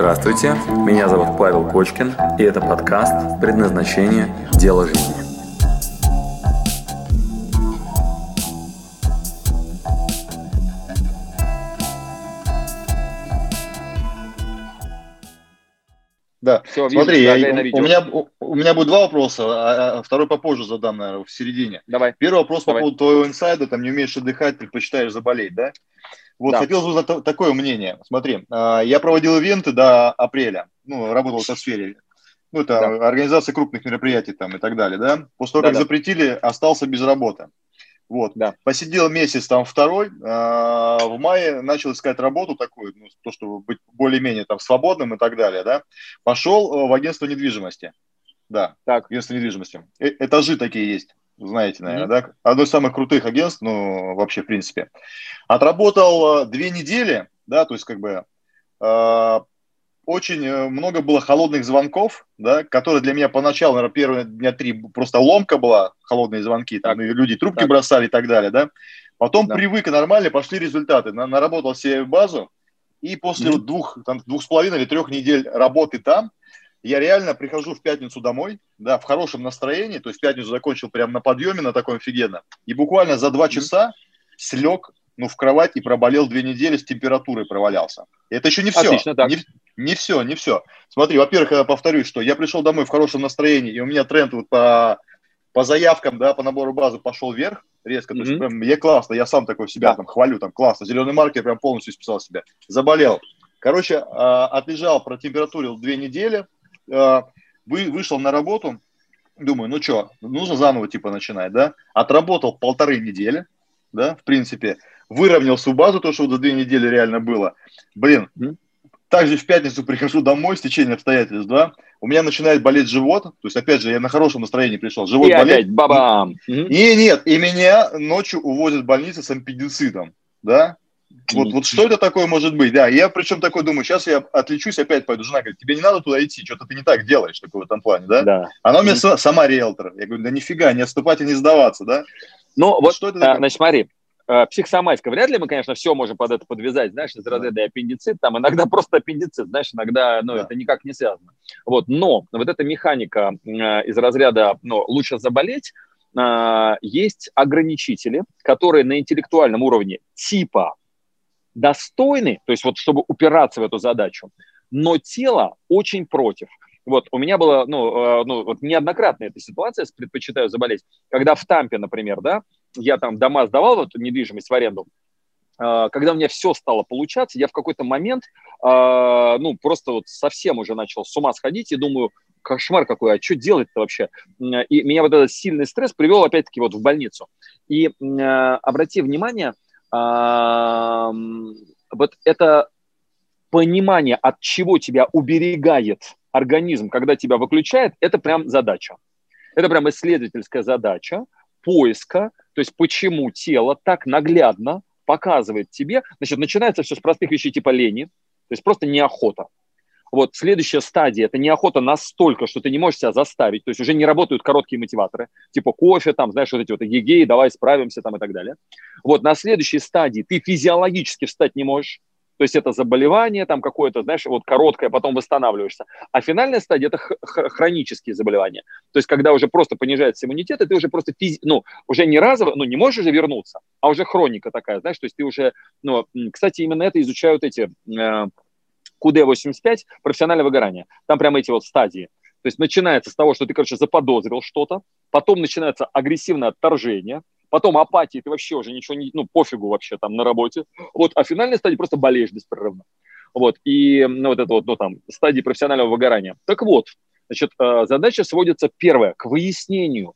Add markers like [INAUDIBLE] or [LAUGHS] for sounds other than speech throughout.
Здравствуйте, меня зовут Павел Кочкин, и это подкаст «Предназначение. Дело жизни». Да, Все, смотри, я, у, у, меня, у, у меня будет два вопроса, а, а второй попозже задам, наверное, в середине. Давай. Первый вопрос Давай. по поводу твоего инсайда, там не умеешь отдыхать, предпочитаешь заболеть, да? Вот, да. хотелось бы узнать такое мнение. Смотри, а, я проводил ивенты до апреля, ну, работал в этой сфере. Ну, это да. организация крупных мероприятий там и так далее, да? После того, да, как да. запретили, остался без работы. Вот. Да. Посидел месяц там второй, а, в мае начал искать работу такую, ну, то, чтобы быть более-менее там свободным и так далее, да. Пошел э, в агентство недвижимости. Да, так. агентство недвижимости. Э этажи такие есть, знаете, наверное, mm-hmm. да. Одно из самых крутых агентств, ну, вообще, в принципе. Отработал э, две недели, да, то есть как бы а, очень э, много было холодных звонков, да, которые для меня поначалу, наверное, первые дня три просто ломка была, холодные звонки, там, так. люди трубки так. бросали и так далее, да. Потом да. привык и нормально, пошли результаты. На, наработал себе базу, и после mm-hmm. двух, там, двух с половиной или трех недель работы там, я реально прихожу в пятницу домой, да, в хорошем настроении, то есть пятницу закончил прямо на подъеме, на таком офигенно, и буквально за два часа слег ну, в кровать и проболел две недели, с температурой провалялся. И это еще не все. Отлично, так. Не, не все, не все. Смотри, во-первых, я повторюсь, что я пришел домой в хорошем настроении, и у меня тренд вот по, по заявкам, да, по набору базы пошел вверх резко. Mm-hmm. То есть прям мне классно, я сам такой себя там хвалю, там классно. Зеленый маркер прям полностью списал себя. Заболел. Короче, а, отлежал, протемпературил две недели, вы, вышел на работу, думаю, ну что, нужно заново типа начинать, да? Отработал полторы недели, да, в принципе выровнял всю базу, то, что вот за две недели реально было. Блин, также в пятницу прихожу домой с течением обстоятельств, да, у меня начинает болеть живот, то есть, опять же, я на хорошем настроении пришел, живот и болит. опять бабам! И нет, и меня ночью увозят в больницу с ампедицитом, да, вот, вот что это такое может быть? Да, я причем такой думаю, сейчас я отличусь, опять пойду. Жена говорит, тебе не надо туда идти, что-то ты не так делаешь, такой в этом плане, да? Да. Она у меня mm-hmm. сама риэлтор. Я говорю, да нифига, не отступать и не сдаваться, да? Ну, вот, что это а, значит, смотри, Э, психосоматика. Вряд ли мы, конечно, все можем под это подвязать, знаешь, из разряда аппендицит, там иногда [LAUGHS] просто аппендицит, знаешь, иногда, ну, да. это никак не связано. Вот, но вот эта механика э, из разряда, ну, лучше заболеть, есть ограничители, которые на интеллектуальном уровне типа достойны, то есть вот чтобы упираться в эту задачу, но тело очень против. Вот, у меня была, ну, ну вот неоднократная эта ситуация, предпочитаю заболеть, когда в Тампе, например, да, я там дома сдавал, вот недвижимость в аренду, а, когда у меня все стало получаться, я в какой-то момент, а, ну, просто вот совсем уже начал с ума сходить и думаю, кошмар какой, а что делать-то вообще? И меня вот этот сильный стресс привел опять-таки вот в больницу. И обрати внимание, вот это понимание, от чего тебя уберегает организм, когда тебя выключает, это прям задача. Это прям исследовательская задача поиска то есть почему тело так наглядно показывает тебе, значит, начинается все с простых вещей типа лени, то есть просто неохота. Вот следующая стадия – это неохота настолько, что ты не можешь себя заставить, то есть уже не работают короткие мотиваторы, типа кофе, там, знаешь, вот эти вот эгегеи, давай справимся там и так далее. Вот на следующей стадии ты физиологически встать не можешь, то есть это заболевание там какое-то, знаешь, вот короткое, потом восстанавливаешься. А финальная стадия – это хронические заболевания. То есть когда уже просто понижается иммунитет, и ты уже просто, физи... ну, уже не разово, ну, не можешь уже вернуться, а уже хроника такая, знаешь, то есть ты уже, ну, кстати, именно это изучают эти э, КУД-85, профессиональное выгорание. Там прямо эти вот стадии. То есть начинается с того, что ты, короче, заподозрил что-то, потом начинается агрессивное отторжение, потом апатия, ты вообще уже ничего не, ну, пофигу вообще там на работе. Вот, а финальная стадия просто болеешь беспрерывно. Вот, и ну, вот это вот, ну, там, стадии профессионального выгорания. Так вот, значит, э, задача сводится, первое, к выяснению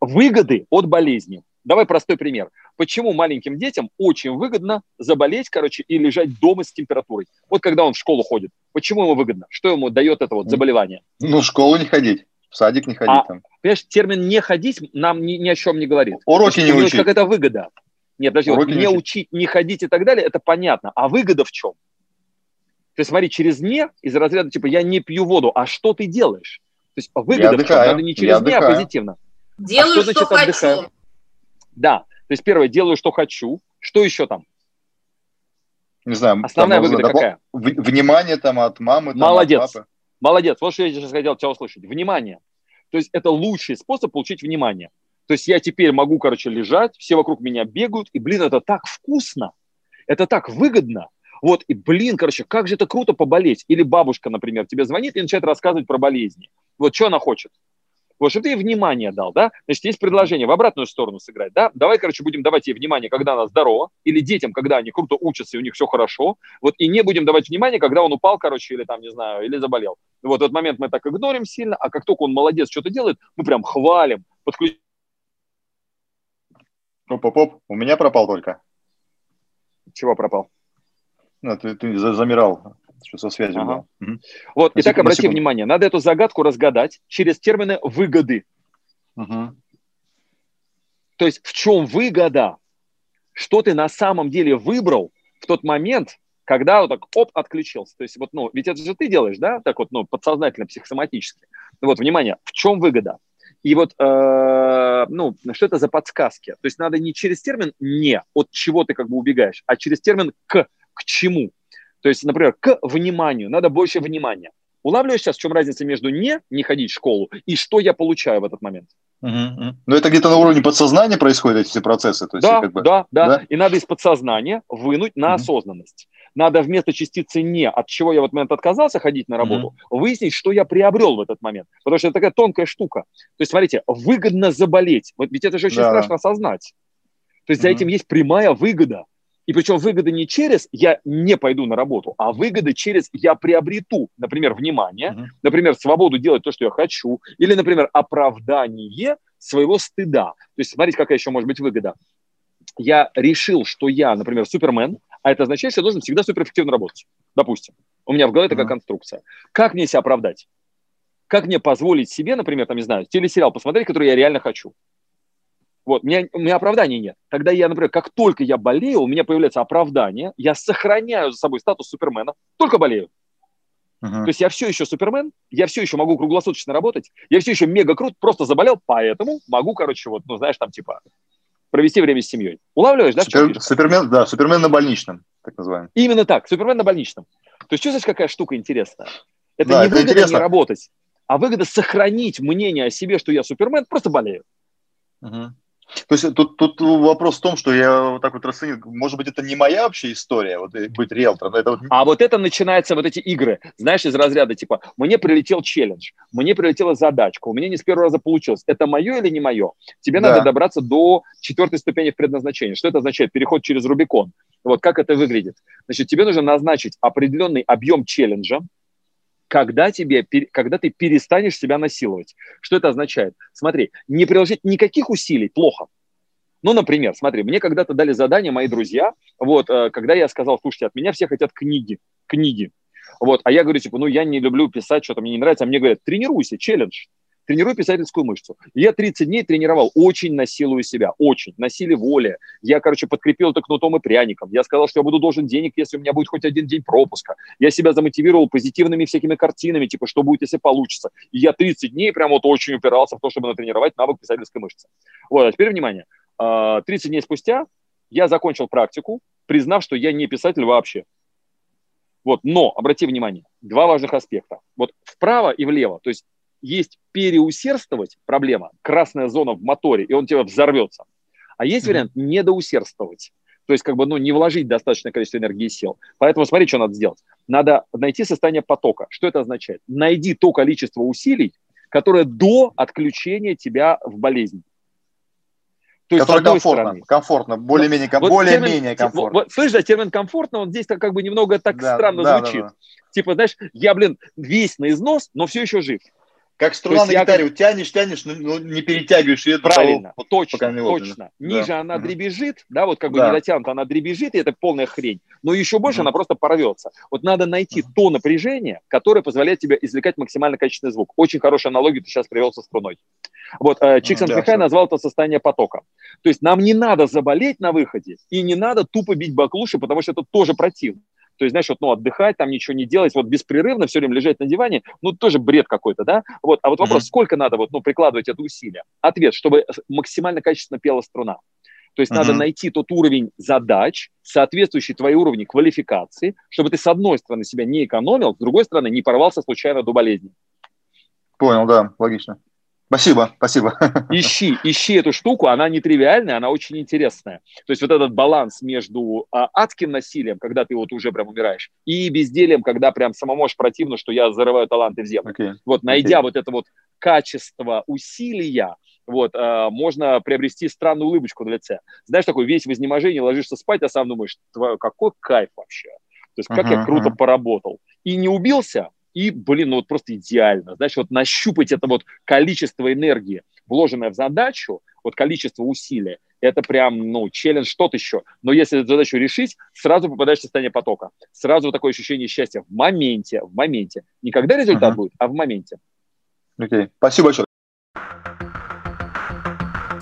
выгоды от болезни. Давай простой пример. Почему маленьким детям очень выгодно заболеть, короче, и лежать дома с температурой? Вот когда он в школу ходит. Почему ему выгодно? Что ему дает это вот заболевание? Ну, в школу не ходить. В садик не ходить а, там. Понимаешь, термин «не ходить» нам ни, ни о чем не говорит. Уроки не учить. Как это выгода. Нет, подожди, вот не, не учить. учить, не ходить и так далее, это понятно. А выгода в чем? То есть смотри, через «не» из разряда типа «я не пью воду», а что ты делаешь? То есть выгода в чем? Надо не через «не», а позитивно. Делаю, а что, значит, что отдыхаю? хочу. Да, то есть первое, делаю, что хочу. Что еще там? Не знаю. Основная выгода допол... какая? Внимание там от мамы, там, Молодец. от папы. Молодец. Вот что я сейчас хотел тебя услышать. Внимание. То есть это лучший способ получить внимание. То есть я теперь могу, короче, лежать, все вокруг меня бегают, и, блин, это так вкусно, это так выгодно. Вот, и, блин, короче, как же это круто поболеть. Или бабушка, например, тебе звонит и начинает рассказывать про болезни. Вот что она хочет? Вот, чтобы ты ей внимание дал, да? Значит, есть предложение в обратную сторону сыграть, да? Давай, короче, будем давать ей внимание, когда она здорова, или детям, когда они круто учатся, и у них все хорошо, вот, и не будем давать внимание, когда он упал, короче, или там, не знаю, или заболел. Вот этот момент мы так игнорим сильно, а как только он молодец, что-то делает, мы прям хвалим, подключаем. Оп-оп-оп, у меня пропал только. Чего пропал? Ну, ты, ты замирал. Что со связью ага. Угу. Вот, на итак, обрати внимание, надо эту загадку разгадать через термины выгоды. Угу. То есть в чем выгода? Что ты на самом деле выбрал в тот момент, когда вот так оп, отключился. То есть вот, ну, ведь это же ты делаешь, да, так вот, ну, подсознательно, психосоматически. Вот, внимание, в чем выгода? И вот, э, ну, что это за подсказки? То есть надо не через термин «не», от чего ты как бы убегаешь, а через термин «к», к чему. То есть, например, к вниманию, надо больше внимания. Улавливаешь сейчас, в чем разница между не, не ходить в школу, и что я получаю в этот момент? Угу, угу. Но это где-то на уровне подсознания происходят эти процессы? То есть, да, как бы, да, да, да. И надо из подсознания вынуть на угу. осознанность. Надо вместо частицы «не», от чего я в этот момент отказался ходить на работу, угу. выяснить, что я приобрел в этот момент. Потому что это такая тонкая штука. То есть, смотрите, выгодно заболеть. Вот ведь это же очень да. страшно осознать. То есть угу. за этим есть прямая выгода. И причем выгода не через «я не пойду на работу», а выгода через «я приобрету», например, внимание, uh-huh. например, свободу делать то, что я хочу, или, например, оправдание своего стыда. То есть смотрите, какая еще может быть выгода. Я решил, что я, например, супермен, а это означает, что я должен всегда суперэффективно работать. Допустим. У меня в голове uh-huh. такая конструкция. Как мне себя оправдать? Как мне позволить себе, например, там, не знаю, телесериал посмотреть, который я реально хочу? Вот, у меня, у меня оправданий нет. Тогда я, например, как только я болею, у меня появляется оправдание, я сохраняю за собой статус супермена, только болею. Uh-huh. То есть я все еще супермен, я все еще могу круглосуточно работать, я все еще мега крут, просто заболел, поэтому могу, короче, вот, ну, знаешь, там, типа, провести время с семьей. Улавливаешь, да? Супер, супермен, да, супермен на больничном, так называемый. Именно так, супермен на больничном. То есть чувствуешь, какая штука интересная? Это да, не это выгода интересно. не работать, а выгода сохранить мнение о себе, что я супермен, просто болею. Uh-huh. То есть тут, тут вопрос в том, что я вот так вот расценил, может быть, это не моя вообще история, вот быть риэлтором. Это вот... А вот это начинается, вот эти игры, знаешь, из разряда типа, мне прилетел челлендж, мне прилетела задачка, у меня не с первого раза получилось. Это мое или не мое? Тебе да. надо добраться до четвертой ступени в предназначении. Что это означает? Переход через Рубикон. Вот как это выглядит? Значит, тебе нужно назначить определенный объем челленджа, когда, тебе, когда ты перестанешь себя насиловать. Что это означает? Смотри, не приложить никаких усилий плохо. Ну, например, смотри, мне когда-то дали задание мои друзья, вот, э, когда я сказал, слушайте, от меня все хотят книги, книги. Вот, а я говорю, типа, ну, я не люблю писать, что-то мне не нравится, а мне говорят, тренируйся, челлендж тренирую писательскую мышцу. Я 30 дней тренировал, очень насилую себя, очень, на силе воли. Я, короче, подкрепил это кнутом и пряником. Я сказал, что я буду должен денег, если у меня будет хоть один день пропуска. Я себя замотивировал позитивными всякими картинами, типа, что будет, если получится. И я 30 дней прям вот очень упирался в то, чтобы натренировать навык писательской мышцы. Вот, а теперь внимание. 30 а, дней спустя я закончил практику, признав, что я не писатель вообще. Вот, но, обрати внимание, два важных аспекта. Вот вправо и влево, то есть есть переусердствовать, проблема, красная зона в моторе, и он тебя взорвется. А есть вариант недоусердствовать. То есть, как бы, ну, не вложить достаточное количество энергии и сил. Поэтому смотри, что надо сделать. Надо найти состояние потока. Что это означает? Найди то количество усилий, которое до отключения тебя в болезнь. То есть, Которое комфортно, стороны, комфортно, более-менее вот более-менее комфортно. Вот, слышишь, да, термин комфортно, он здесь как бы немного так да, странно да, звучит. Да, да. Типа, знаешь, я, блин, весь на износ, но все еще жив. Как струна на гитаре, я... тянешь, тянешь, но ну, не перетягиваешь ее. Правильно, того, точно, пока точно. Ниже да. она дребезжит, да, вот как бы да. не дотянута, она дребезжит, и это полная хрень. Но еще больше mm она просто порвется. Вот надо найти mm то напряжение, которое позволяет тебе извлекать максимально качественный звук. Очень хорошая аналогия ты сейчас привел со струной. Вот э, Чиксен mm да, назвал это состояние потока. То есть нам не надо заболеть на выходе, и не надо тупо бить баклуши, потому что это тоже противно. То есть, знаешь, вот, ну, отдыхать, там ничего не делать, вот беспрерывно все время лежать на диване, ну, тоже бред какой-то, да? Вот, а вот вопрос, mm-hmm. сколько надо вот, ну, прикладывать это усилия? Ответ, чтобы максимально качественно пела струна. То есть uh-huh. надо найти тот уровень задач, соответствующий твоей уровню квалификации, чтобы ты с одной стороны себя не экономил, с другой стороны не порвался случайно до болезни. Понял, да, логично. Спасибо, спасибо. Ищи, ищи эту штуку, она нетривиальная, она очень интересная. То есть вот этот баланс между а, адским насилием, когда ты вот уже прям умираешь, и безделием, когда прям самому аж противно, что я зарываю таланты в землю. Okay. Вот найдя okay. вот это вот качество усилия, вот, а, можно приобрести странную улыбочку на лице. Знаешь, такой весь в изнеможении, ложишься спать, а сам думаешь, какой кайф вообще. То есть как uh-huh, я круто uh-huh. поработал. И не убился, и, блин, ну вот просто идеально. Знаешь, вот нащупать это вот количество энергии, вложенное в задачу, вот количество усилий, это прям, ну, челлендж, что-то еще. Но если эту задачу решить, сразу попадаешь в состояние потока. Сразу такое ощущение счастья в моменте, в моменте. Не когда результат uh-huh. будет, а в моменте. Окей, okay. спасибо большое.